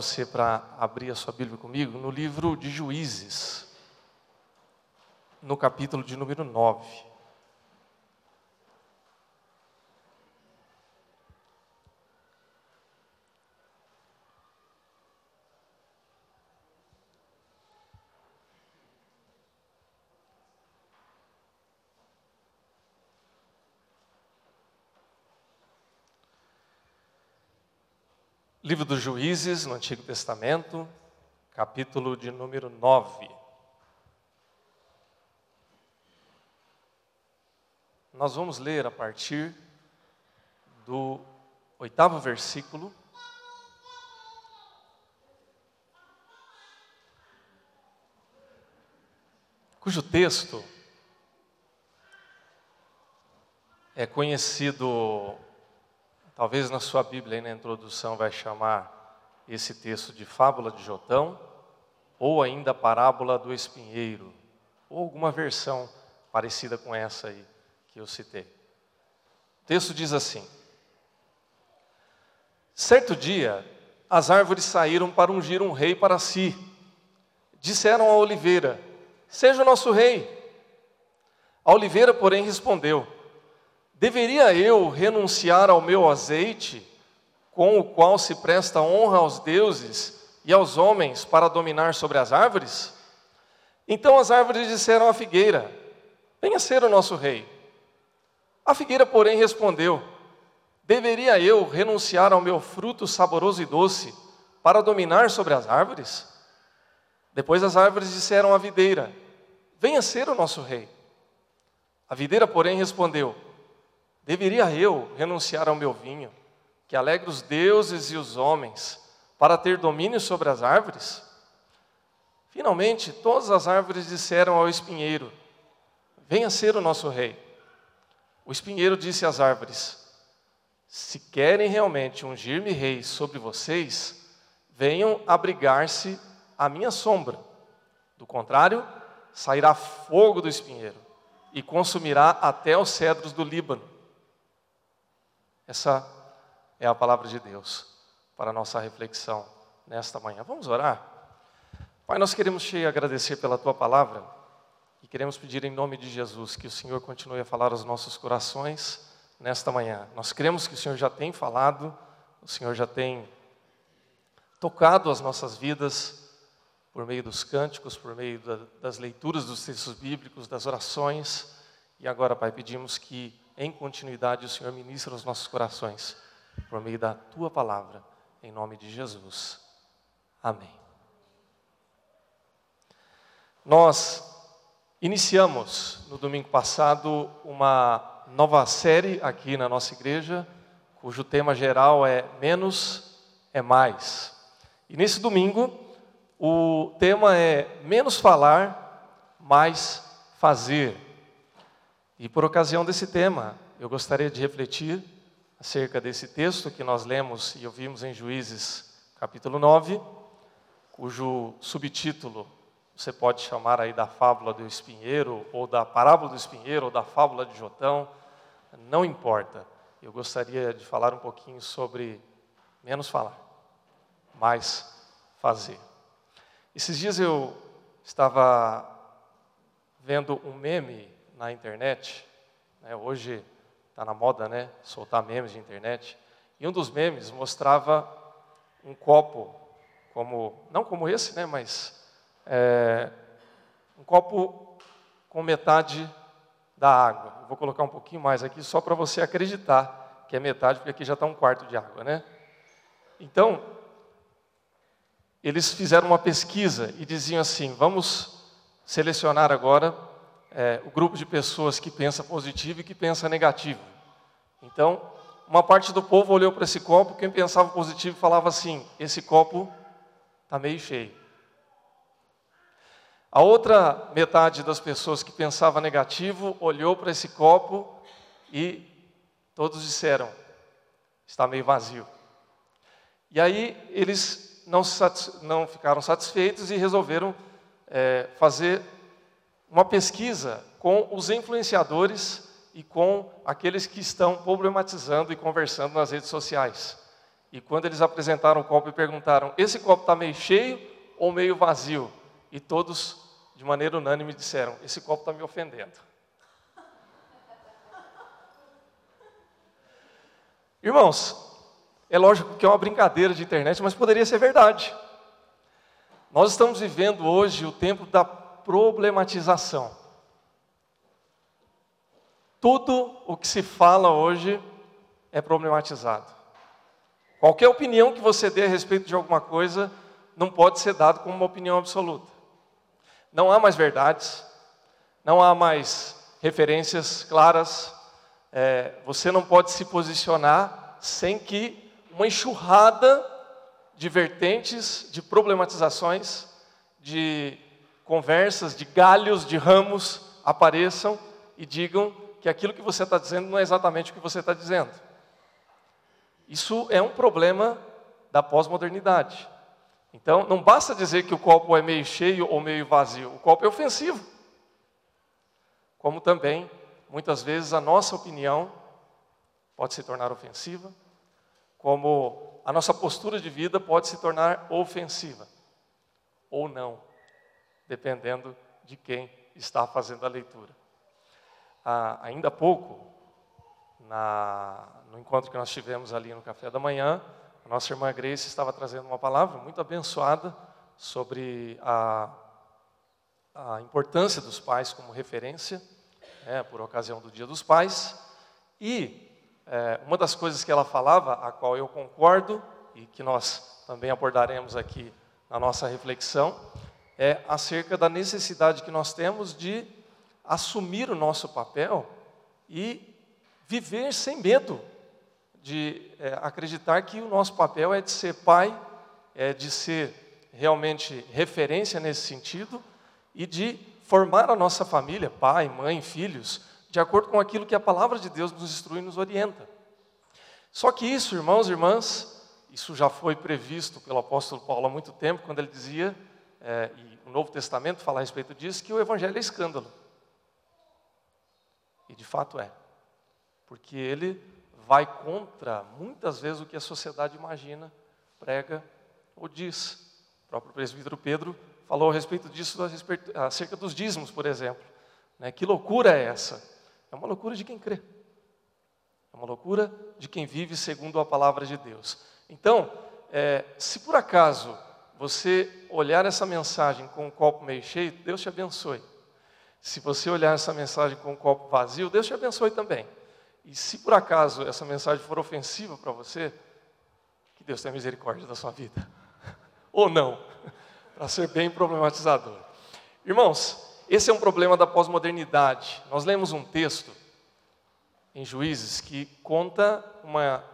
você para abrir a sua Bíblia comigo no livro de Juízes, no capítulo de número 9. Livro dos Juízes, no Antigo Testamento, capítulo de número 9. Nós vamos ler a partir do oitavo versículo. Cujo texto é conhecido Talvez na sua Bíblia, aí na introdução, vai chamar esse texto de fábula de Jotão, ou ainda parábola do espinheiro, ou alguma versão parecida com essa aí que eu citei. O texto diz assim: Certo dia, as árvores saíram para ungir um rei para si. Disseram à oliveira: Seja o nosso rei. A oliveira, porém, respondeu: Deveria eu renunciar ao meu azeite, com o qual se presta honra aos deuses e aos homens para dominar sobre as árvores? Então as árvores disseram à figueira: Venha ser o nosso rei. A figueira, porém, respondeu: Deveria eu renunciar ao meu fruto saboroso e doce para dominar sobre as árvores? Depois as árvores disseram à videira: Venha ser o nosso rei. A videira, porém, respondeu: Deveria eu renunciar ao meu vinho, que alegra os deuses e os homens, para ter domínio sobre as árvores? Finalmente, todas as árvores disseram ao espinheiro: Venha ser o nosso rei. O espinheiro disse às árvores: Se querem realmente ungir-me rei sobre vocês, venham abrigar-se à minha sombra. Do contrário, sairá fogo do espinheiro e consumirá até os cedros do Líbano. Essa é a palavra de Deus para a nossa reflexão nesta manhã. Vamos orar? Pai, nós queremos te agradecer pela tua palavra e queremos pedir em nome de Jesus que o Senhor continue a falar aos nossos corações nesta manhã. Nós cremos que o Senhor já tem falado, o Senhor já tem tocado as nossas vidas por meio dos cânticos, por meio da, das leituras dos textos bíblicos, das orações. E agora, Pai, pedimos que em continuidade, o Senhor ministra os nossos corações por meio da tua palavra, em nome de Jesus. Amém. Nós iniciamos no domingo passado uma nova série aqui na nossa igreja, cujo tema geral é Menos é Mais. E nesse domingo, o tema é Menos falar, mais fazer. E por ocasião desse tema, eu gostaria de refletir acerca desse texto que nós lemos e ouvimos em Juízes, capítulo 9, cujo subtítulo você pode chamar aí da fábula do espinheiro, ou da parábola do espinheiro, ou da fábula de Jotão, não importa. Eu gostaria de falar um pouquinho sobre menos falar, mais fazer. Esses dias eu estava vendo um meme na internet. Né? Hoje está na moda, né? Soltar memes de internet. E um dos memes mostrava um copo, como não como esse, né? Mas é, um copo com metade da água. vou colocar um pouquinho mais aqui só para você acreditar que é metade, porque aqui já está um quarto de água, né? Então, eles fizeram uma pesquisa e diziam assim: vamos selecionar agora é, o grupo de pessoas que pensa positivo e que pensa negativo. Então, uma parte do povo olhou para esse copo, quem pensava positivo falava assim: esse copo está meio cheio. A outra metade das pessoas que pensava negativo olhou para esse copo e todos disseram: está meio vazio. E aí eles não, não ficaram satisfeitos e resolveram é, fazer uma pesquisa com os influenciadores e com aqueles que estão problematizando e conversando nas redes sociais. E quando eles apresentaram o copo e perguntaram: esse copo está meio cheio ou meio vazio? E todos, de maneira unânime, disseram: esse copo está me ofendendo. Irmãos, é lógico que é uma brincadeira de internet, mas poderia ser verdade. Nós estamos vivendo hoje o tempo da problematização. Tudo o que se fala hoje é problematizado. Qualquer opinião que você dê a respeito de alguma coisa não pode ser dado como uma opinião absoluta. Não há mais verdades, não há mais referências claras. É, você não pode se posicionar sem que uma enxurrada de vertentes, de problematizações, de conversas, de galhos, de ramos apareçam e digam que aquilo que você está dizendo não é exatamente o que você está dizendo. Isso é um problema da pós-modernidade. Então, não basta dizer que o copo é meio cheio ou meio vazio, o copo é ofensivo. Como também, muitas vezes, a nossa opinião pode se tornar ofensiva, como a nossa postura de vida pode se tornar ofensiva, ou não, dependendo de quem está fazendo a leitura ah, ainda há pouco, na, no encontro que nós tivemos ali no café da manhã, a nossa irmã Grace estava trazendo uma palavra muito abençoada sobre a, a importância dos pais como referência, né, por ocasião do Dia dos Pais. E é, uma das coisas que ela falava, a qual eu concordo e que nós também abordaremos aqui na nossa reflexão, é acerca da necessidade que nós temos de assumir o nosso papel e viver sem medo de é, acreditar que o nosso papel é de ser pai, é de ser realmente referência nesse sentido e de formar a nossa família, pai, mãe, filhos, de acordo com aquilo que a palavra de Deus nos instrui e nos orienta. Só que isso, irmãos e irmãs, isso já foi previsto pelo apóstolo Paulo há muito tempo, quando ele dizia, é, o Novo Testamento fala a respeito disso, que o evangelho é escândalo. E de fato é. Porque ele vai contra muitas vezes o que a sociedade imagina, prega ou diz. O próprio presbítero Pedro falou a respeito disso, acerca dos dízimos, por exemplo. Né? Que loucura é essa? É uma loucura de quem crê. É uma loucura de quem vive segundo a palavra de Deus. Então, é, se por acaso você olhar essa mensagem com um copo meio cheio, Deus te abençoe. Se você olhar essa mensagem com um copo vazio, Deus te abençoe também. E se por acaso essa mensagem for ofensiva para você, que Deus tenha misericórdia da sua vida. Ou não, para ser bem problematizador. Irmãos, esse é um problema da pós-modernidade. Nós lemos um texto em Juízes que conta uma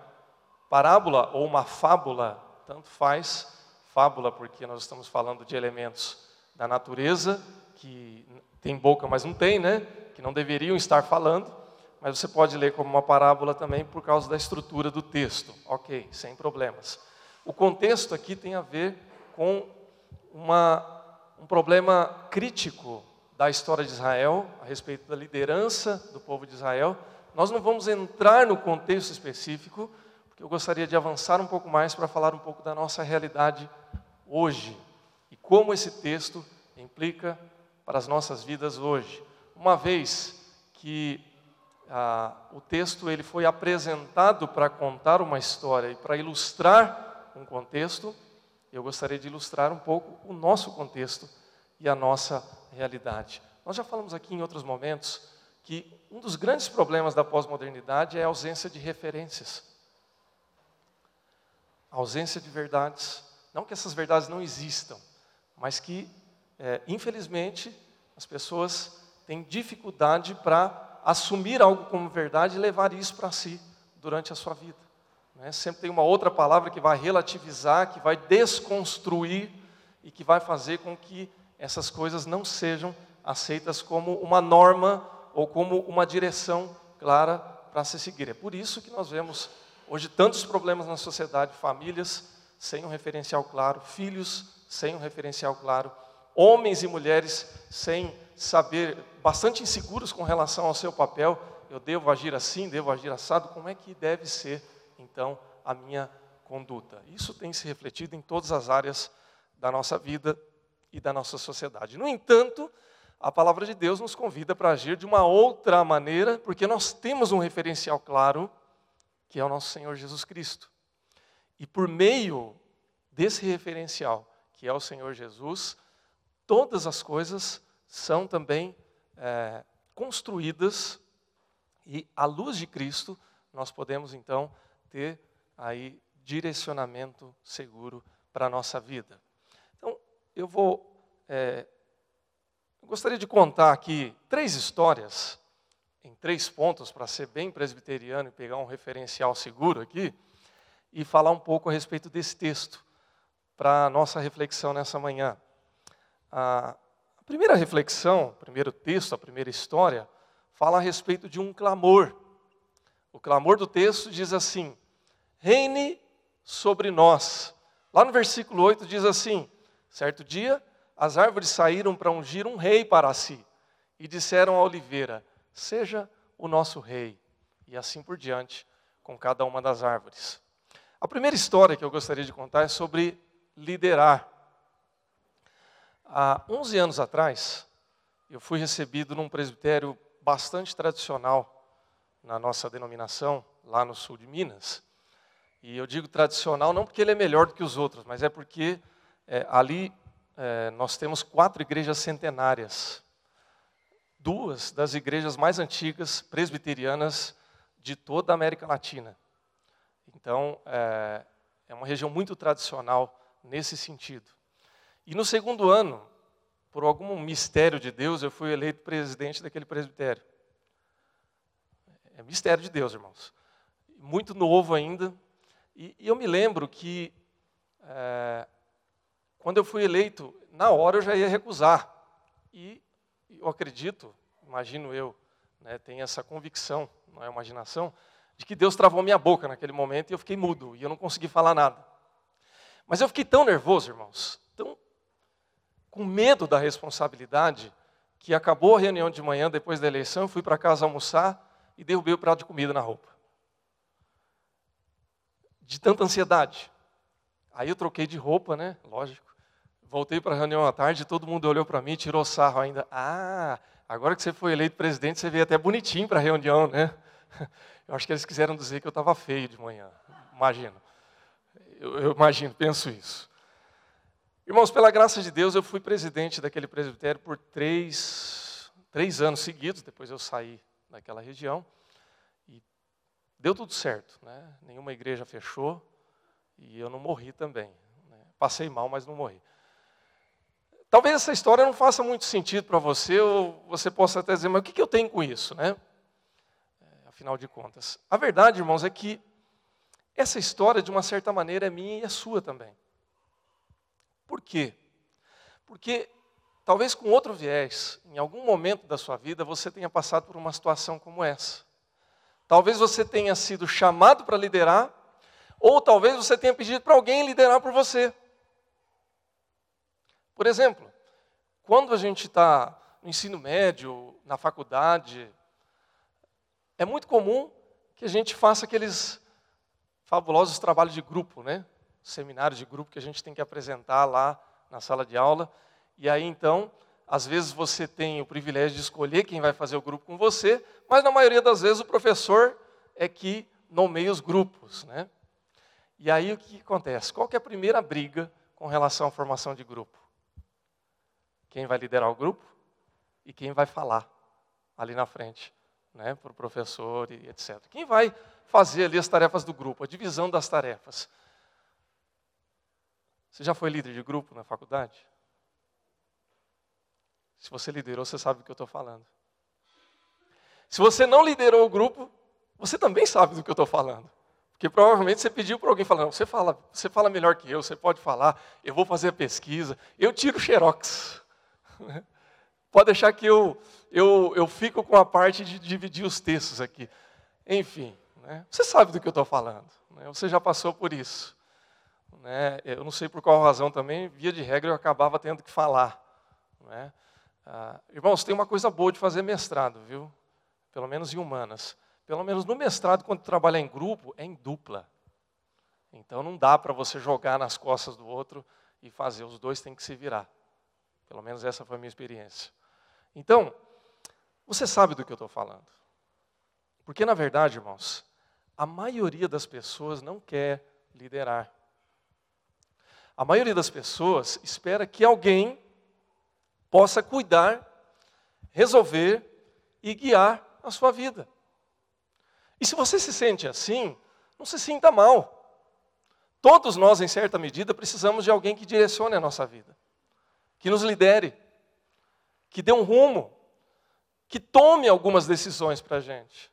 parábola ou uma fábula, tanto faz, fábula porque nós estamos falando de elementos da natureza que tem boca, mas não tem, né? Que não deveriam estar falando, mas você pode ler como uma parábola também por causa da estrutura do texto. Ok, sem problemas. O contexto aqui tem a ver com uma, um problema crítico da história de Israel, a respeito da liderança do povo de Israel. Nós não vamos entrar no contexto específico, porque eu gostaria de avançar um pouco mais para falar um pouco da nossa realidade hoje e como esse texto implica para as nossas vidas hoje. Uma vez que ah, o texto ele foi apresentado para contar uma história e para ilustrar um contexto, eu gostaria de ilustrar um pouco o nosso contexto e a nossa realidade. Nós já falamos aqui em outros momentos que um dos grandes problemas da pós-modernidade é a ausência de referências. A ausência de verdades. Não que essas verdades não existam, mas que é, infelizmente, as pessoas têm dificuldade para assumir algo como verdade e levar isso para si durante a sua vida. Né? Sempre tem uma outra palavra que vai relativizar, que vai desconstruir e que vai fazer com que essas coisas não sejam aceitas como uma norma ou como uma direção clara para se seguir. É por isso que nós vemos hoje tantos problemas na sociedade, famílias sem um referencial claro, filhos sem um referencial claro, homens e mulheres sem saber, bastante inseguros com relação ao seu papel. Eu devo agir assim, devo agir assado. Como é que deve ser, então, a minha conduta. Isso tem se refletido em todas as áreas da nossa vida e da nossa sociedade. No entanto, a palavra de Deus nos convida para agir de uma outra maneira, porque nós temos um referencial claro, que é o nosso Senhor Jesus Cristo. E por meio desse referencial, que é o Senhor Jesus, todas as coisas são também é, construídas e, à luz de Cristo, nós podemos então ter aí direcionamento seguro para a nossa vida. Então, eu vou. É, eu gostaria de contar aqui três histórias, em três pontos, para ser bem presbiteriano e pegar um referencial seguro aqui, e falar um pouco a respeito desse texto, para a nossa reflexão nessa manhã. A primeira reflexão, o primeiro texto, a primeira história, fala a respeito de um clamor. O clamor do texto diz assim: reine sobre nós. Lá no versículo 8 diz assim: certo dia, as árvores saíram para ungir um rei para si, e disseram à oliveira: seja o nosso rei. E assim por diante, com cada uma das árvores. A primeira história que eu gostaria de contar é sobre liderar. Há 11 anos atrás, eu fui recebido num presbitério bastante tradicional na nossa denominação, lá no sul de Minas. E eu digo tradicional não porque ele é melhor do que os outros, mas é porque é, ali é, nós temos quatro igrejas centenárias. Duas das igrejas mais antigas presbiterianas de toda a América Latina. Então, é, é uma região muito tradicional nesse sentido. E no segundo ano, por algum mistério de Deus, eu fui eleito presidente daquele presbitério. É mistério de Deus, irmãos. Muito novo ainda. E, e eu me lembro que, é, quando eu fui eleito, na hora eu já ia recusar. E eu acredito, imagino eu, né, tenho essa convicção, não é imaginação, de que Deus travou minha boca naquele momento e eu fiquei mudo e eu não consegui falar nada. Mas eu fiquei tão nervoso, irmãos, tão com medo da responsabilidade, que acabou a reunião de manhã depois da eleição, fui para casa almoçar e derrubei o prato de comida na roupa. De tanta ansiedade. Aí eu troquei de roupa, né? Lógico. Voltei para a reunião à tarde, todo mundo olhou para mim, tirou sarro ainda. Ah, agora que você foi eleito presidente, você veio até bonitinho para a reunião, né? Eu acho que eles quiseram dizer que eu estava feio de manhã. Imagino. Eu, eu imagino, penso isso. Irmãos, pela graça de Deus, eu fui presidente daquele presbitério por três, três anos seguidos, depois eu saí daquela região. E deu tudo certo, né? nenhuma igreja fechou e eu não morri também. Né? Passei mal, mas não morri. Talvez essa história não faça muito sentido para você, ou você possa até dizer, mas o que eu tenho com isso? Né? Afinal de contas. A verdade, irmãos, é que essa história, de uma certa maneira, é minha e é sua também. Por quê? Porque talvez com outro viés, em algum momento da sua vida, você tenha passado por uma situação como essa. Talvez você tenha sido chamado para liderar, ou talvez você tenha pedido para alguém liderar por você. Por exemplo, quando a gente está no ensino médio, na faculdade, é muito comum que a gente faça aqueles fabulosos trabalhos de grupo, né? seminário de grupo que a gente tem que apresentar lá na sala de aula. E aí então, às vezes você tem o privilégio de escolher quem vai fazer o grupo com você, mas na maioria das vezes o professor é que nomeia os grupos, né? E aí o que acontece? Qual que é a primeira briga com relação à formação de grupo? Quem vai liderar o grupo e quem vai falar ali na frente, né, para o professor e etc. Quem vai fazer ali as tarefas do grupo, a divisão das tarefas? Você já foi líder de grupo na faculdade? Se você liderou, você sabe do que eu estou falando. Se você não liderou o grupo, você também sabe do que eu estou falando. Porque provavelmente você pediu para alguém falar, você fala, você fala melhor que eu, você pode falar, eu vou fazer a pesquisa, eu tiro xerox. Pode deixar que eu, eu, eu fico com a parte de dividir os textos aqui. Enfim, né? você sabe do que eu estou falando. Né? Você já passou por isso. Né? Eu não sei por qual razão também, via de regra, eu acabava tendo que falar. Né? Ah, irmãos, tem uma coisa boa de fazer mestrado, viu? Pelo menos em humanas. Pelo menos no mestrado, quando trabalha em grupo, é em dupla. Então não dá para você jogar nas costas do outro e fazer, os dois têm que se virar. Pelo menos essa foi a minha experiência. Então, você sabe do que eu estou falando. Porque, na verdade, irmãos, a maioria das pessoas não quer liderar. A maioria das pessoas espera que alguém possa cuidar, resolver e guiar a sua vida. E se você se sente assim, não se sinta mal. Todos nós, em certa medida, precisamos de alguém que direcione a nossa vida, que nos lidere, que dê um rumo, que tome algumas decisões para a gente.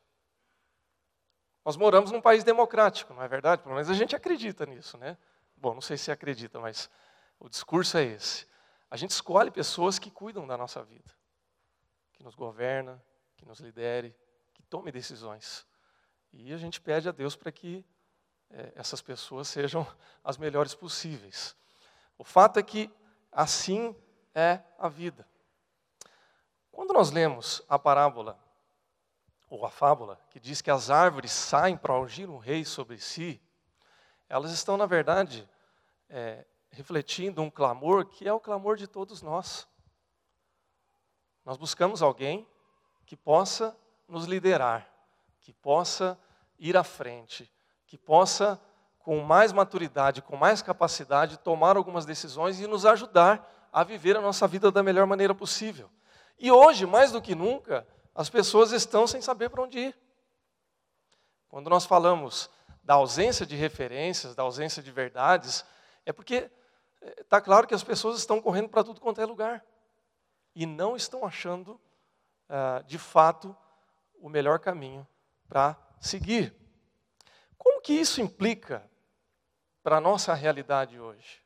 Nós moramos num país democrático, não é verdade? Pelo menos a gente acredita nisso, né? Bom, não sei se acredita, mas o discurso é esse. A gente escolhe pessoas que cuidam da nossa vida, que nos governa, que nos lidere, que tome decisões. E a gente pede a Deus para que é, essas pessoas sejam as melhores possíveis. O fato é que assim é a vida. Quando nós lemos a parábola, ou a fábula, que diz que as árvores saem para ungir um rei sobre si, elas estão, na verdade, é, refletindo um clamor que é o clamor de todos nós. Nós buscamos alguém que possa nos liderar, que possa ir à frente, que possa, com mais maturidade, com mais capacidade, tomar algumas decisões e nos ajudar a viver a nossa vida da melhor maneira possível. E hoje, mais do que nunca, as pessoas estão sem saber para onde ir. Quando nós falamos da ausência de referências, da ausência de verdades, é porque está claro que as pessoas estão correndo para tudo quanto é lugar e não estão achando, uh, de fato, o melhor caminho para seguir. Como que isso implica para a nossa realidade hoje?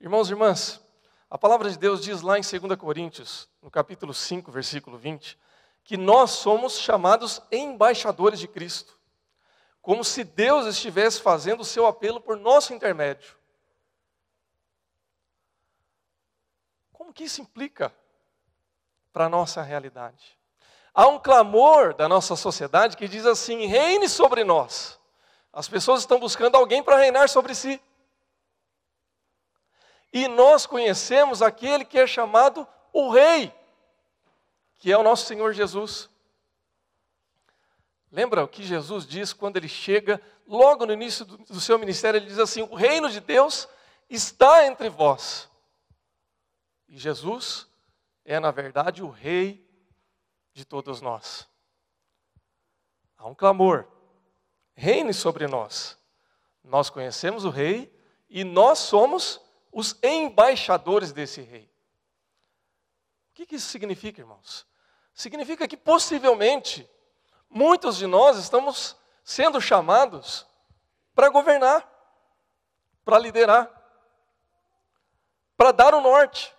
Irmãos e irmãs, a palavra de Deus diz lá em 2 Coríntios, no capítulo 5, versículo 20, que nós somos chamados embaixadores de Cristo, como se Deus estivesse fazendo o seu apelo por nosso intermédio. Como que isso implica para a nossa realidade? Há um clamor da nossa sociedade que diz assim: reine sobre nós. As pessoas estão buscando alguém para reinar sobre si. E nós conhecemos aquele que é chamado o Rei, que é o nosso Senhor Jesus. Lembra o que Jesus diz quando ele chega, logo no início do, do seu ministério, ele diz assim: O reino de Deus está entre vós. E Jesus é, na verdade, o Rei de todos nós. Há um clamor: reine sobre nós. Nós conhecemos o Rei e nós somos os embaixadores desse Rei. O que isso significa, irmãos? Significa que possivelmente muitos de nós estamos sendo chamados para governar, para liderar, para dar o norte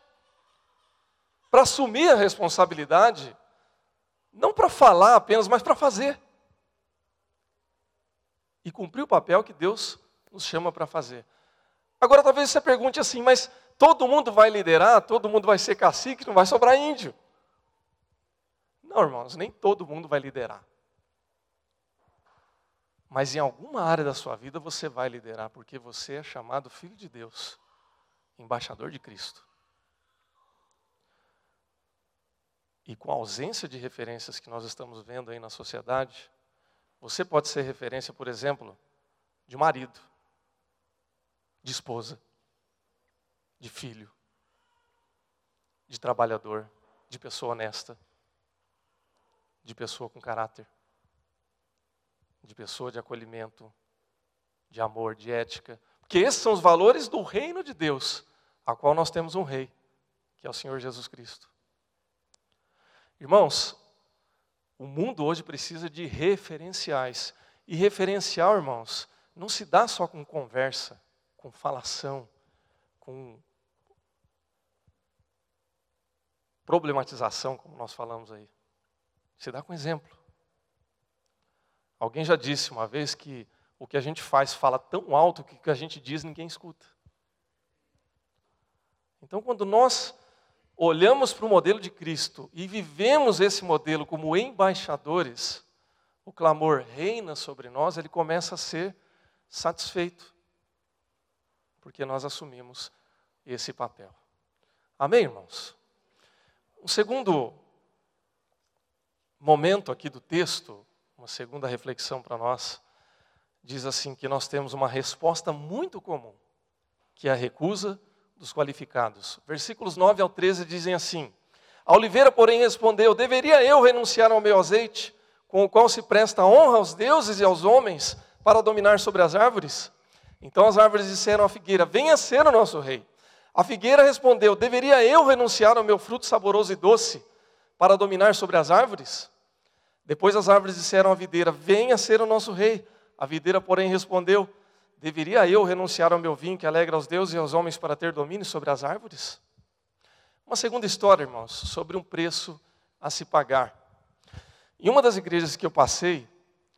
para assumir a responsabilidade, não para falar apenas, mas para fazer. E cumprir o papel que Deus nos chama para fazer. Agora, talvez você pergunte assim, mas todo mundo vai liderar, todo mundo vai ser cacique, não vai sobrar índio. Não, irmãos, nem todo mundo vai liderar. Mas em alguma área da sua vida você vai liderar, porque você é chamado filho de Deus, embaixador de Cristo. e com a ausência de referências que nós estamos vendo aí na sociedade, você pode ser referência, por exemplo, de marido, de esposa, de filho, de trabalhador, de pessoa honesta, de pessoa com caráter, de pessoa de acolhimento, de amor, de ética. Porque esses são os valores do reino de Deus, a qual nós temos um rei, que é o Senhor Jesus Cristo. Irmãos, o mundo hoje precisa de referenciais. E referencial, irmãos, não se dá só com conversa, com falação, com problematização, como nós falamos aí. Se dá com exemplo. Alguém já disse uma vez que o que a gente faz fala tão alto que o que a gente diz ninguém escuta. Então, quando nós olhamos para o modelo de Cristo e vivemos esse modelo como embaixadores, o clamor reina sobre nós, ele começa a ser satisfeito. porque nós assumimos esse papel. Amém, irmãos? Um segundo momento aqui do texto, uma segunda reflexão para nós, diz assim que nós temos uma resposta muito comum, que é a recusa dos qualificados. Versículos 9 ao 13 dizem assim: A oliveira, porém, respondeu: Deveria eu renunciar ao meu azeite, com o qual se presta honra aos deuses e aos homens, para dominar sobre as árvores? Então as árvores disseram à figueira: Venha ser o nosso rei. A figueira respondeu: Deveria eu renunciar ao meu fruto saboroso e doce para dominar sobre as árvores? Depois as árvores disseram à videira: Venha ser o nosso rei. A videira, porém, respondeu: Deveria eu renunciar ao meu vinho que alegra aos deuses e aos homens para ter domínio sobre as árvores? Uma segunda história, irmãos, sobre um preço a se pagar. Em uma das igrejas que eu passei,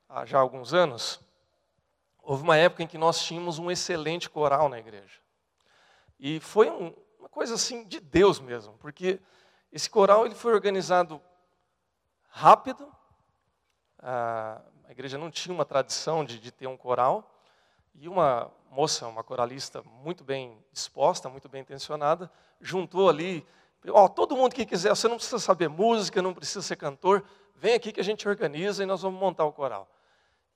há já alguns anos, houve uma época em que nós tínhamos um excelente coral na igreja. E foi um, uma coisa assim de Deus mesmo, porque esse coral ele foi organizado rápido. A, igreja não tinha uma tradição de, de ter um coral. E uma moça, uma coralista muito bem disposta, muito bem intencionada, juntou ali, ó, todo mundo que quiser, você não precisa saber música, não precisa ser cantor, vem aqui que a gente organiza e nós vamos montar o coral.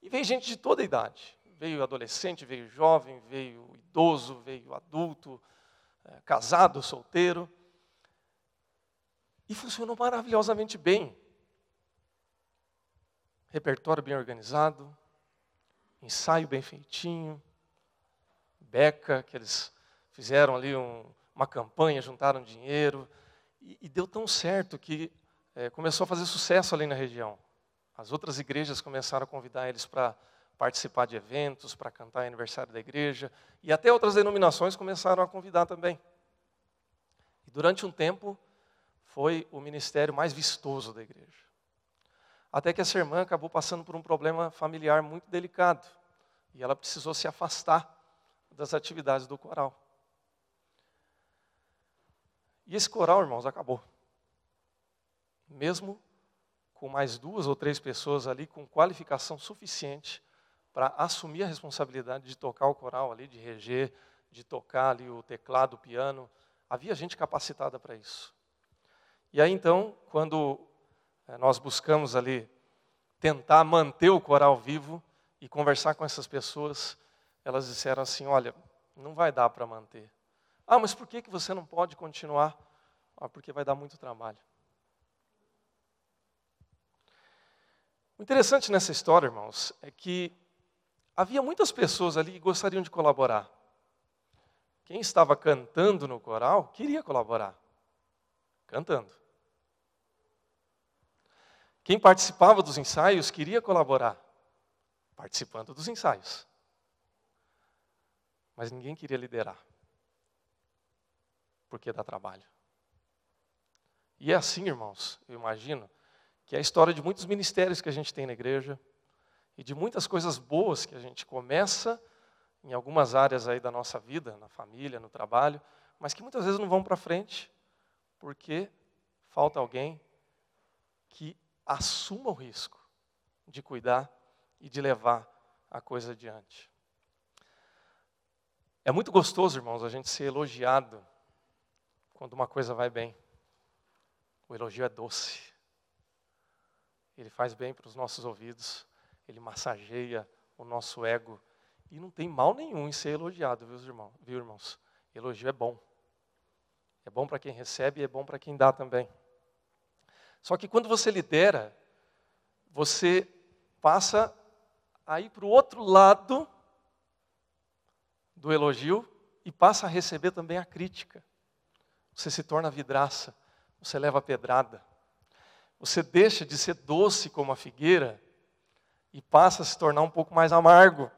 E veio gente de toda a idade. Veio adolescente, veio jovem, veio idoso, veio adulto, é, casado, solteiro. E funcionou maravilhosamente bem. Repertório bem organizado, ensaio bem feitinho, beca, que eles fizeram ali um, uma campanha, juntaram dinheiro, e, e deu tão certo que é, começou a fazer sucesso ali na região. As outras igrejas começaram a convidar eles para participar de eventos, para cantar aniversário da igreja, e até outras denominações começaram a convidar também. E durante um tempo foi o ministério mais vistoso da igreja. Até que essa irmã acabou passando por um problema familiar muito delicado, e ela precisou se afastar das atividades do coral. E esse coral, irmãos, acabou. Mesmo com mais duas ou três pessoas ali com qualificação suficiente para assumir a responsabilidade de tocar o coral ali, de reger, de tocar ali o teclado, o piano. Havia gente capacitada para isso. E aí então, quando eh, nós buscamos ali tentar manter o coral vivo e conversar com essas pessoas, elas disseram assim: olha, não vai dar para manter. Ah, mas por que, que você não pode continuar? Ah, porque vai dar muito trabalho. O interessante nessa história, irmãos, é que havia muitas pessoas ali que gostariam de colaborar. Quem estava cantando no coral queria colaborar, cantando. Quem participava dos ensaios queria colaborar, participando dos ensaios. Mas ninguém queria liderar, porque dá trabalho. E é assim, irmãos, eu imagino, que é a história de muitos ministérios que a gente tem na igreja, e de muitas coisas boas que a gente começa em algumas áreas aí da nossa vida, na família, no trabalho, mas que muitas vezes não vão para frente porque falta alguém que assuma o risco de cuidar e de levar a coisa adiante. É muito gostoso, irmãos, a gente ser elogiado quando uma coisa vai bem. O elogio é doce. Ele faz bem para os nossos ouvidos ele massageia o nosso ego. E não tem mal nenhum em ser elogiado, viu, irmãos? Viu, irmãos? Elogio é bom. É bom para quem recebe e é bom para quem dá também. Só que quando você lidera, você passa a ir para o outro lado do elogio e passa a receber também a crítica. Você se torna vidraça, você leva pedrada. Você deixa de ser doce como a figueira e passa a se tornar um pouco mais amargo.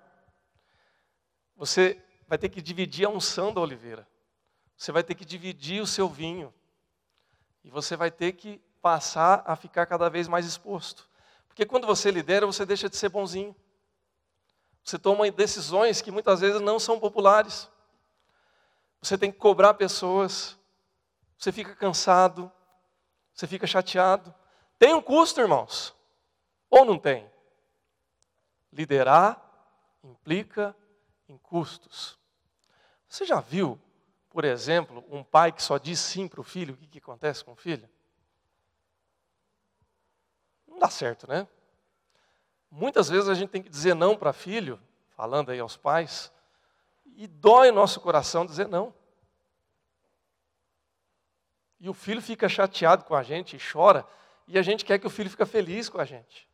Você vai ter que dividir a unção da oliveira. Você vai ter que dividir o seu vinho. E você vai ter que passar a ficar cada vez mais exposto. Porque quando você lidera, você deixa de ser bonzinho. Você toma decisões que muitas vezes não são populares. Você tem que cobrar pessoas. Você fica cansado. Você fica chateado. Tem um custo, irmãos? Ou não tem? Liderar implica em custos. Você já viu, por exemplo, um pai que só diz sim para o filho? O que, que acontece com o filho? Não dá certo, né? Muitas vezes a gente tem que dizer não para filho, falando aí aos pais, e dói nosso coração dizer não. E o filho fica chateado com a gente e chora, e a gente quer que o filho fique feliz com a gente.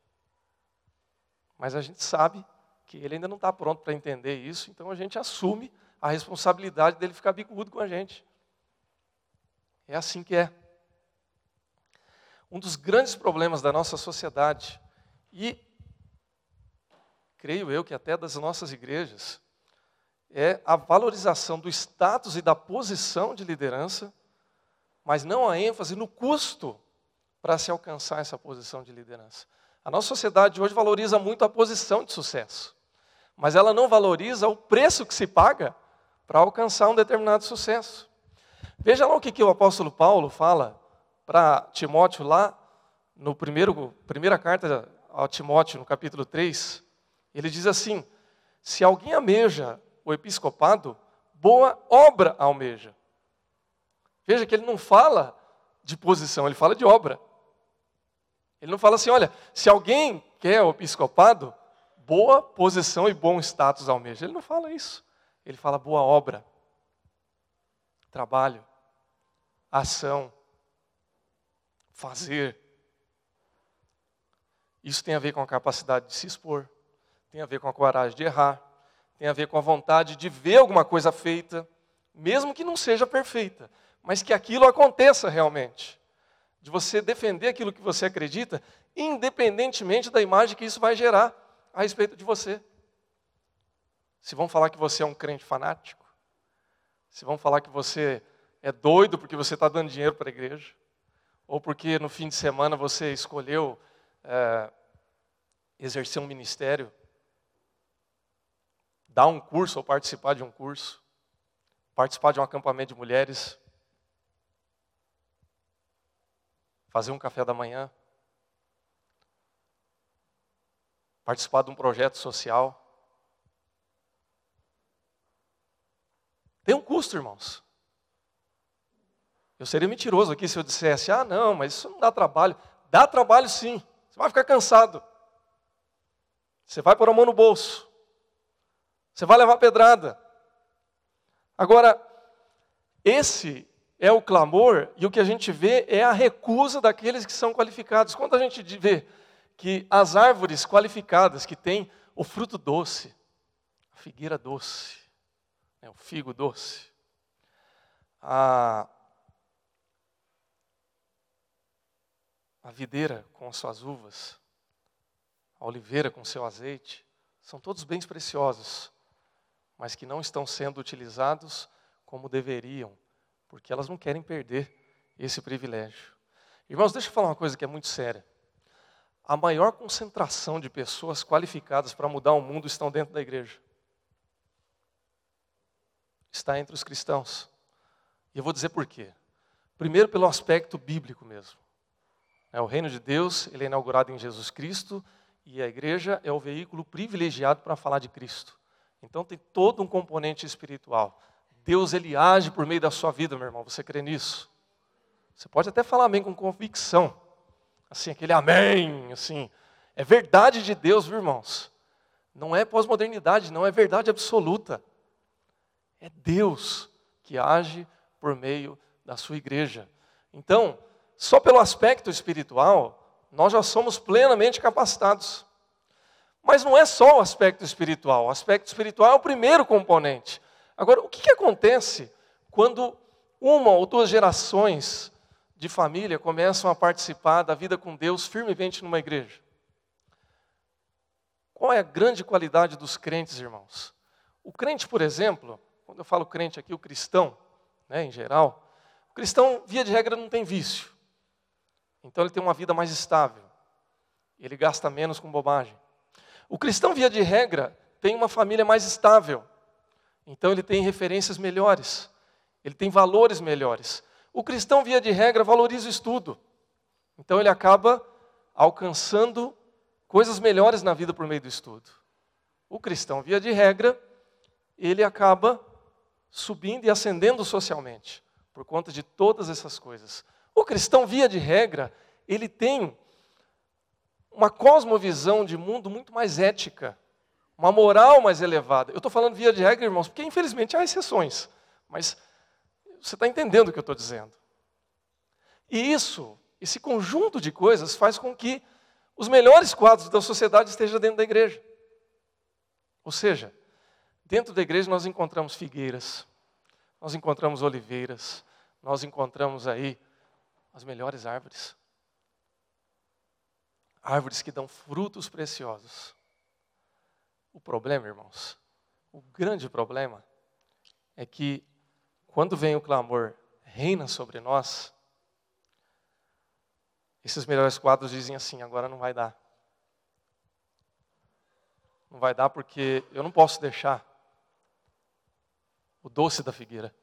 Mas a gente sabe que ele ainda não está pronto para entender isso, então a gente assume a responsabilidade dele ficar bicudo com a gente. É assim que é. Um dos grandes problemas da nossa sociedade, e creio eu que até das nossas igrejas, é a valorização do status e da posição de liderança, mas não a ênfase no custo para se alcançar essa posição de liderança. A nossa sociedade hoje valoriza muito a posição de sucesso, mas ela não valoriza o preço que se paga para alcançar um determinado sucesso. Veja lá o que, que o apóstolo Paulo fala para Timóteo lá no primeiro, primeira carta ao Timóteo, no capítulo 3. Ele diz assim: Se alguém almeja o episcopado, boa obra almeja. Veja que ele não fala de posição, ele fala de obra. Ele não fala assim, olha, se alguém quer o episcopado, boa posição e bom status almeja. Ele não fala isso. Ele fala boa obra, trabalho, ação, fazer. Isso tem a ver com a capacidade de se expor, tem a ver com a coragem de errar, tem a ver com a vontade de ver alguma coisa feita, mesmo que não seja perfeita, mas que aquilo aconteça realmente de você defender aquilo que você acredita, independentemente da imagem que isso vai gerar a respeito de você. Se vão falar que você é um crente fanático, se vão falar que você é doido porque você está dando dinheiro para a igreja, ou porque no fim de semana você escolheu é, exercer um ministério, dar um curso ou participar de um curso, participar de um acampamento de mulheres, fazer um café da manhã, participar de um projeto social. Tem um custo, irmãos. Eu seria mentiroso aqui se eu dissesse, ah, não, mas isso não dá trabalho. Dá trabalho sim. Você vai ficar cansado. Você vai pôr a mão no bolso. Você vai levar pedrada. Agora, esse é o clamor, e o que a gente vê é a recusa daqueles que são qualificados. Quando a gente vê que as árvores qualificadas, que têm o fruto doce, a figueira doce, né, o figo doce, a, a videira com as suas uvas, a oliveira com seu azeite, são todos bens preciosos, mas que não estão sendo utilizados como deveriam porque elas não querem perder esse privilégio. Irmãos, deixa eu falar uma coisa que é muito séria. A maior concentração de pessoas qualificadas para mudar o mundo estão dentro da igreja. Está entre os cristãos. E eu vou dizer por quê. Primeiro, pelo aspecto bíblico mesmo. É, o reino de Deus ele é inaugurado em Jesus Cristo e a igreja é o veículo privilegiado para falar de Cristo. Então tem todo um componente espiritual. Deus ele age por meio da sua vida, meu irmão. Você crê nisso? Você pode até falar amém com convicção. Assim, aquele amém, assim. É verdade de Deus, viu, irmãos? Não é pós-modernidade, não é verdade absoluta. É Deus que age por meio da sua igreja. Então, só pelo aspecto espiritual, nós já somos plenamente capacitados. Mas não é só o aspecto espiritual. O aspecto espiritual é o primeiro componente. Agora, o que, que acontece quando uma ou duas gerações de família começam a participar da vida com Deus firmemente numa igreja? Qual é a grande qualidade dos crentes, irmãos? O crente, por exemplo, quando eu falo crente aqui, o cristão, né, em geral, o cristão, via de regra, não tem vício. Então ele tem uma vida mais estável. Ele gasta menos com bobagem. O cristão, via de regra, tem uma família mais estável. Então ele tem referências melhores, ele tem valores melhores. O cristão, via de regra, valoriza o estudo. Então ele acaba alcançando coisas melhores na vida por meio do estudo. O cristão, via de regra, ele acaba subindo e ascendendo socialmente, por conta de todas essas coisas. O cristão, via de regra, ele tem uma cosmovisão de mundo muito mais ética, uma moral mais elevada. Eu estou falando via de regra, irmãos, porque infelizmente há exceções, mas você está entendendo o que eu estou dizendo. E isso, esse conjunto de coisas, faz com que os melhores quadros da sociedade estejam dentro da igreja. Ou seja, dentro da igreja nós encontramos figueiras, nós encontramos oliveiras, nós encontramos aí as melhores árvores. Árvores que dão frutos preciosos. O problema, irmãos, o grande problema é que quando vem o clamor, reina sobre nós, esses melhores quadros dizem assim: agora não vai dar. Não vai dar porque eu não posso deixar o doce da figueira.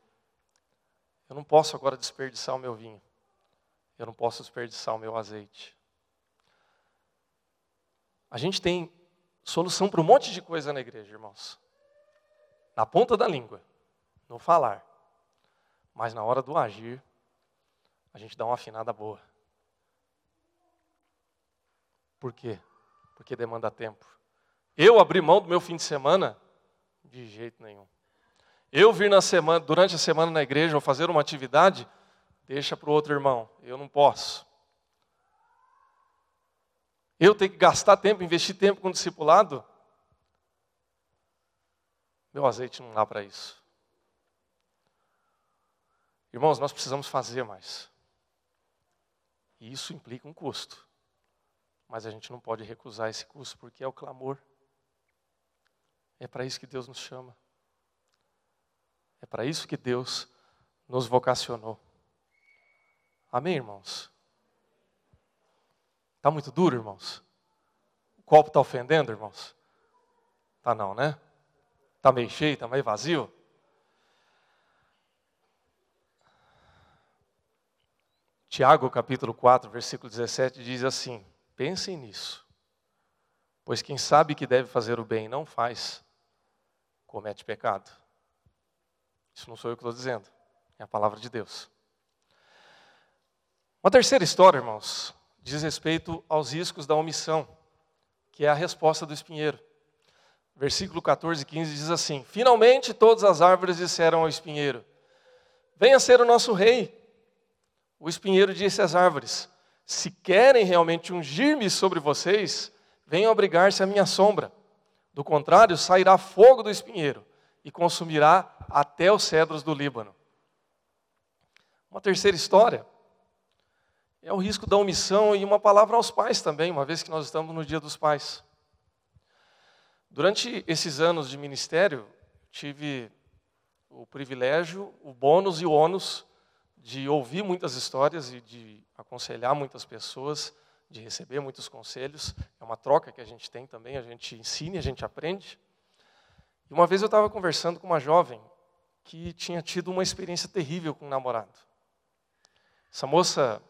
Eu não posso agora desperdiçar o meu vinho. Eu não posso desperdiçar o meu azeite. A gente tem solução para um monte de coisa na igreja, irmãos. Na ponta da língua, no falar. Mas na hora do agir, a gente dá uma afinada boa. Por quê? Porque demanda tempo. Eu abrir mão do meu fim de semana? De jeito nenhum. Eu vir na semana, durante a semana na igreja ou fazer uma atividade? Deixa para o outro irmão. Eu não posso. Eu tenho que gastar tempo, investir tempo com o discipulado? Meu azeite não dá para isso. Irmãos, nós precisamos fazer mais. E isso implica um custo. Mas a gente não pode recusar esse custo porque é o clamor. É para isso que Deus nos chama. É para isso que Deus nos vocacionou. Amém, irmãos? Está muito duro, irmãos? O copo está ofendendo, irmãos? Tá não, né? Está meio cheio, está meio vazio? Tiago, capítulo 4, versículo 17, diz assim: Pensem nisso, pois quem sabe que deve fazer o bem e não faz, comete pecado. Isso não sou eu que estou dizendo, é a palavra de Deus. Uma terceira história, irmãos, diz respeito aos riscos da omissão, que é a resposta do espinheiro. Versículo 14 e 15 diz assim: Finalmente todas as árvores disseram ao espinheiro: Venha ser o nosso rei. O espinheiro disse às árvores: Se querem realmente ungir-me sobre vocês, venham abrigar-se à minha sombra. Do contrário, sairá fogo do espinheiro e consumirá até os cedros do Líbano. Uma terceira história é o risco da omissão e uma palavra aos pais também, uma vez que nós estamos no Dia dos Pais. Durante esses anos de ministério, tive o privilégio, o bônus e o ônus de ouvir muitas histórias e de aconselhar muitas pessoas, de receber muitos conselhos. É uma troca que a gente tem também, a gente ensina, a gente aprende. E uma vez eu estava conversando com uma jovem que tinha tido uma experiência terrível com um namorado. Essa moça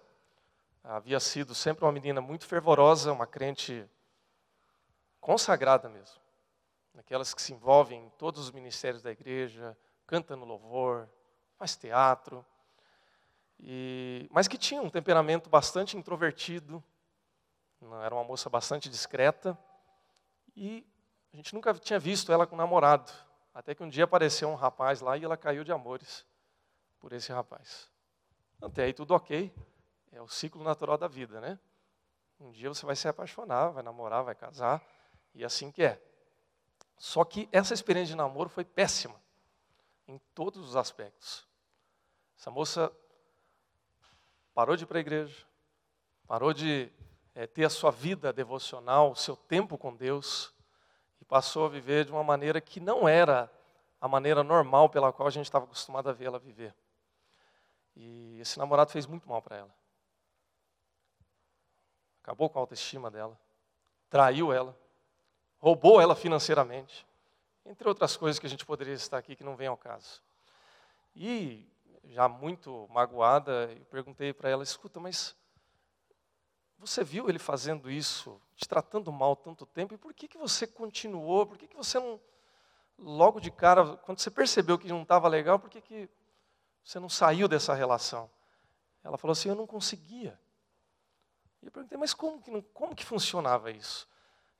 havia sido sempre uma menina muito fervorosa, uma crente consagrada mesmo. Aquelas que se envolvem em todos os ministérios da igreja, canta no louvor, faz teatro. E, mas que tinha um temperamento bastante introvertido, era uma moça bastante discreta, e a gente nunca tinha visto ela com namorado. Até que um dia apareceu um rapaz lá e ela caiu de amores por esse rapaz. Até aí tudo ok. É o ciclo natural da vida, né? Um dia você vai se apaixonar, vai namorar, vai casar, e assim que é. Só que essa experiência de namoro foi péssima, em todos os aspectos. Essa moça parou de ir para a igreja, parou de é, ter a sua vida devocional, o seu tempo com Deus, e passou a viver de uma maneira que não era a maneira normal pela qual a gente estava acostumado a ver ela viver. E esse namorado fez muito mal para ela acabou com a autoestima dela, traiu ela, roubou ela financeiramente, entre outras coisas que a gente poderia estar aqui que não vem ao caso. E, já muito magoada, eu perguntei para ela: escuta, mas você viu ele fazendo isso, te tratando mal tanto tempo, e por que, que você continuou? Por que, que você não, logo de cara, quando você percebeu que não estava legal, por que, que você não saiu dessa relação? Ela falou assim: Eu não conseguia. E eu perguntei, mas como que, como que funcionava isso?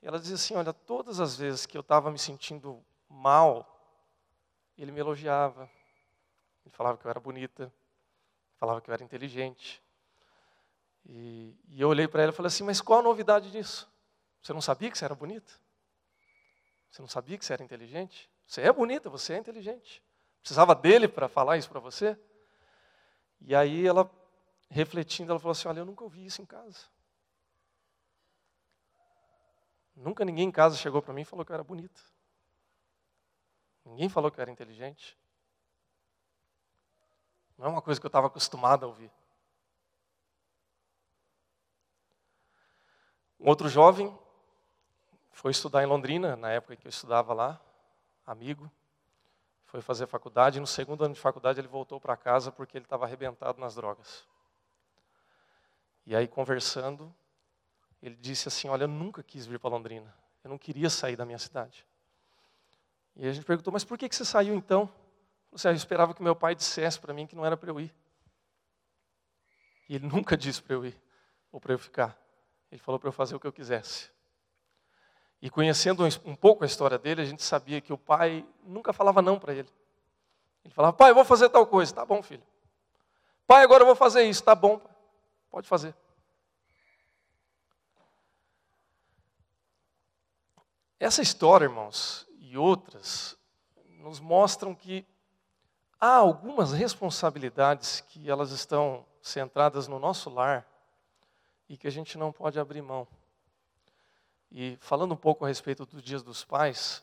E ela dizia assim: Olha, todas as vezes que eu estava me sentindo mal, ele me elogiava, ele falava que eu era bonita, falava que eu era inteligente. E, e eu olhei para ela e falei assim: Mas qual a novidade disso? Você não sabia que você era bonita? Você não sabia que você era inteligente? Você é bonita, você é inteligente. Precisava dele para falar isso para você? E aí ela, refletindo, ela falou assim: Olha, eu nunca ouvi isso em casa. Nunca ninguém em casa chegou para mim e falou que eu era bonita. Ninguém falou que eu era inteligente. Não é uma coisa que eu estava acostumado a ouvir. Um outro jovem foi estudar em Londrina, na época em que eu estudava lá, amigo. Foi fazer faculdade. No segundo ano de faculdade ele voltou para casa porque ele estava arrebentado nas drogas. E aí, conversando, ele disse assim: Olha, eu nunca quis vir para Londrina. Eu não queria sair da minha cidade. E a gente perguntou: Mas por que, que você saiu então? Você assim, ah, eu esperava que meu pai dissesse para mim que não era para eu ir. E ele nunca disse para eu ir ou para eu ficar. Ele falou para eu fazer o que eu quisesse. E conhecendo um pouco a história dele, a gente sabia que o pai nunca falava não para ele. Ele falava, pai, eu vou fazer tal coisa. Tá bom, filho. Pai, agora eu vou fazer isso. Tá bom, pode fazer. Essa história, irmãos, e outras, nos mostram que há algumas responsabilidades que elas estão centradas no nosso lar e que a gente não pode abrir mão. E falando um pouco a respeito dos dias dos pais,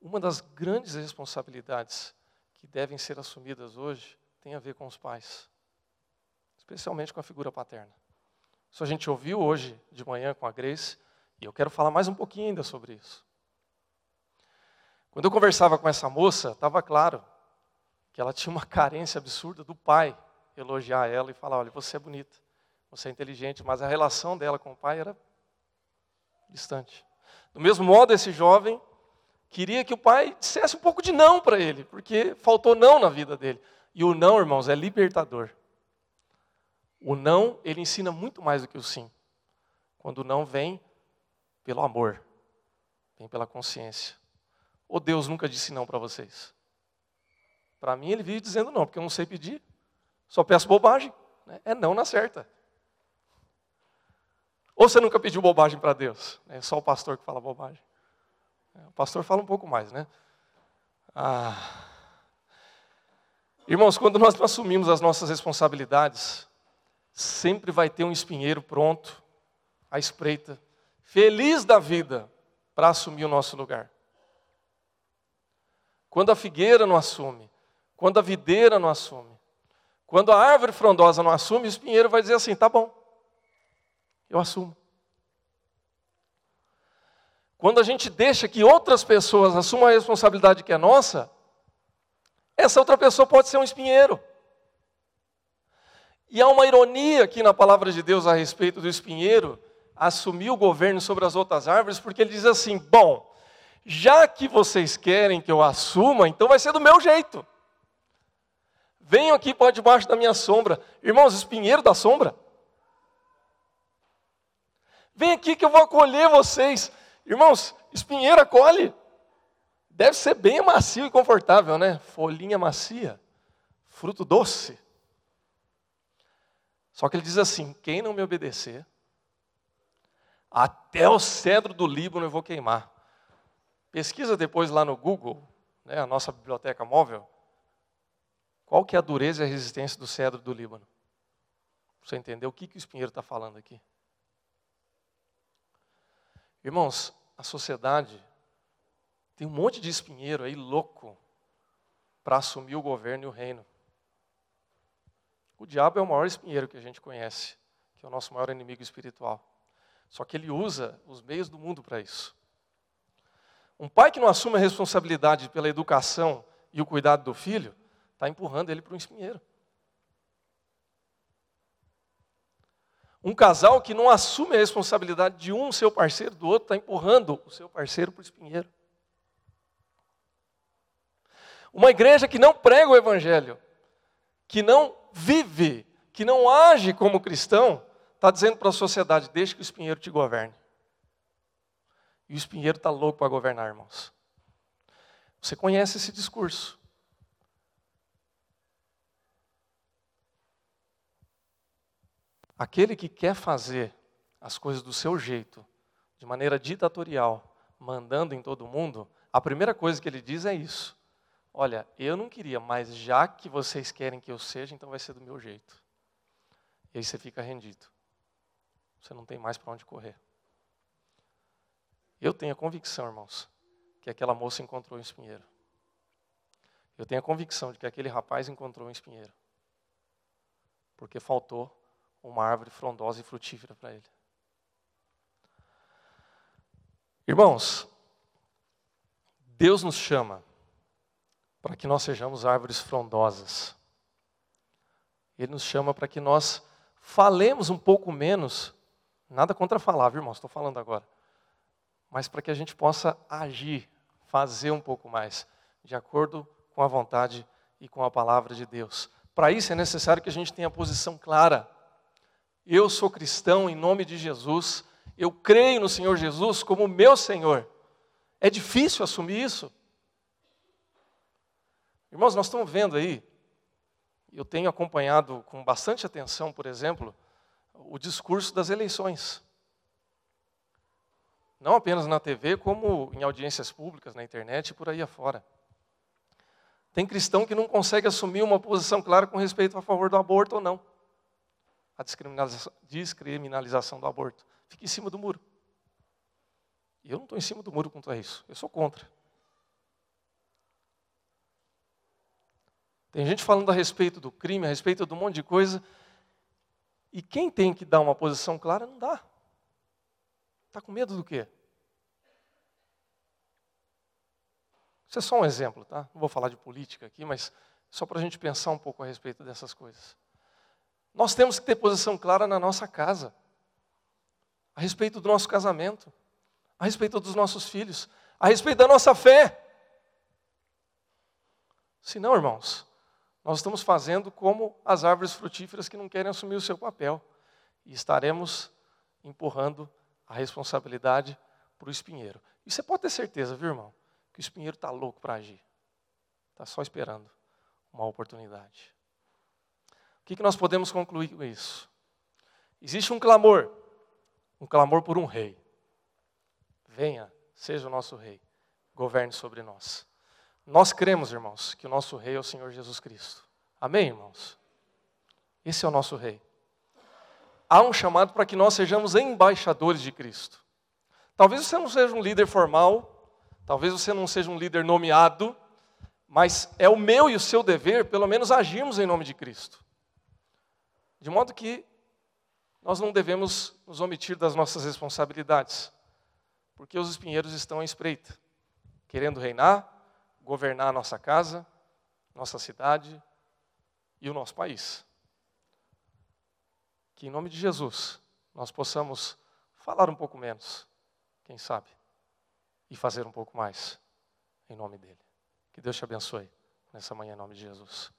uma das grandes responsabilidades que devem ser assumidas hoje tem a ver com os pais, especialmente com a figura paterna. Isso a gente ouviu hoje de manhã com a Grace, e eu quero falar mais um pouquinho ainda sobre isso. Quando eu conversava com essa moça, estava claro que ela tinha uma carência absurda do pai elogiar ela e falar: olha, você é bonita, você é inteligente, mas a relação dela com o pai era distante. Do mesmo modo, esse jovem queria que o pai dissesse um pouco de não para ele, porque faltou não na vida dele. E o não, irmãos, é libertador. O não, ele ensina muito mais do que o sim. Quando o não vem pelo amor, vem pela consciência. Ou Deus nunca disse não para vocês? Para mim, ele vive dizendo não, porque eu não sei pedir, só peço bobagem. Né? É não na certa. Ou você nunca pediu bobagem para Deus? É só o pastor que fala bobagem. É, o pastor fala um pouco mais, né? Ah. Irmãos, quando nós assumimos as nossas responsabilidades, sempre vai ter um espinheiro pronto, à espreita, feliz da vida, para assumir o nosso lugar. Quando a figueira não assume, quando a videira não assume, quando a árvore frondosa não assume, o espinheiro vai dizer assim: tá bom, eu assumo. Quando a gente deixa que outras pessoas assumam a responsabilidade que é nossa, essa outra pessoa pode ser um espinheiro. E há uma ironia aqui na palavra de Deus a respeito do espinheiro assumir o governo sobre as outras árvores, porque ele diz assim: bom, já que vocês querem que eu assuma, então vai ser do meu jeito. Venham aqui para debaixo da minha sombra. Irmãos, espinheiro da sombra. Vem aqui que eu vou acolher vocês. Irmãos, espinheira colhe. Deve ser bem macio e confortável, né? Folhinha macia, fruto doce. Só que ele diz assim: quem não me obedecer, até o cedro do Líbano eu vou queimar. Pesquisa depois lá no Google, né, a nossa biblioteca móvel, qual que é a dureza e a resistência do cedro do Líbano. Você entendeu o que, que o espinheiro está falando aqui? Irmãos, a sociedade tem um monte de espinheiro aí louco para assumir o governo e o reino. O diabo é o maior espinheiro que a gente conhece, que é o nosso maior inimigo espiritual. Só que ele usa os meios do mundo para isso. Um pai que não assume a responsabilidade pela educação e o cuidado do filho, está empurrando ele para um espinheiro. Um casal que não assume a responsabilidade de um seu parceiro, do outro está empurrando o seu parceiro para o espinheiro. Uma igreja que não prega o evangelho, que não vive, que não age como cristão, está dizendo para a sociedade: deixe que o espinheiro te governe. E o espinheiro está louco para governar, irmãos. Você conhece esse discurso. Aquele que quer fazer as coisas do seu jeito, de maneira ditatorial, mandando em todo mundo, a primeira coisa que ele diz é isso. Olha, eu não queria, mas já que vocês querem que eu seja, então vai ser do meu jeito. E aí você fica rendido. Você não tem mais para onde correr. Eu tenho a convicção, irmãos, que aquela moça encontrou um espinheiro. Eu tenho a convicção de que aquele rapaz encontrou um espinheiro. Porque faltou uma árvore frondosa e frutífera para ele. Irmãos, Deus nos chama para que nós sejamos árvores frondosas. Ele nos chama para que nós falemos um pouco menos, nada contra falar, viu, irmãos? Estou falando agora. Mas para que a gente possa agir, fazer um pouco mais, de acordo com a vontade e com a palavra de Deus. Para isso é necessário que a gente tenha posição clara. Eu sou cristão em nome de Jesus, eu creio no Senhor Jesus como meu Senhor. É difícil assumir isso? Irmãos, nós estamos vendo aí, eu tenho acompanhado com bastante atenção, por exemplo, o discurso das eleições. Não apenas na TV, como em audiências públicas, na internet e por aí afora. Tem cristão que não consegue assumir uma posição clara com respeito a favor do aborto ou não. A descriminalização, descriminalização do aborto. Fica em cima do muro. E eu não estou em cima do muro contra isso. Eu sou contra. Tem gente falando a respeito do crime, a respeito de um monte de coisa. E quem tem que dar uma posição clara, não dá. Está com medo do quê? Isso é só um exemplo, tá? Não vou falar de política aqui, mas só para a gente pensar um pouco a respeito dessas coisas. Nós temos que ter posição clara na nossa casa, a respeito do nosso casamento, a respeito dos nossos filhos, a respeito da nossa fé. Se não, irmãos, nós estamos fazendo como as árvores frutíferas que não querem assumir o seu papel. E estaremos empurrando a responsabilidade para o espinheiro. E você pode ter certeza, viu, irmão, que o espinheiro está louco para agir. Está só esperando uma oportunidade. O que, que nós podemos concluir com isso? Existe um clamor, um clamor por um rei. Venha, seja o nosso rei, governe sobre nós. Nós cremos, irmãos, que o nosso rei é o Senhor Jesus Cristo. Amém, irmãos? Esse é o nosso rei. Há um chamado para que nós sejamos embaixadores de Cristo. Talvez você não seja um líder formal, talvez você não seja um líder nomeado, mas é o meu e o seu dever, pelo menos, agirmos em nome de Cristo. De modo que nós não devemos nos omitir das nossas responsabilidades, porque os espinheiros estão à espreita, querendo reinar, governar a nossa casa, nossa cidade e o nosso país. Que em nome de Jesus nós possamos falar um pouco menos, quem sabe, e fazer um pouco mais em nome dele. Que Deus te abençoe nessa manhã em nome de Jesus.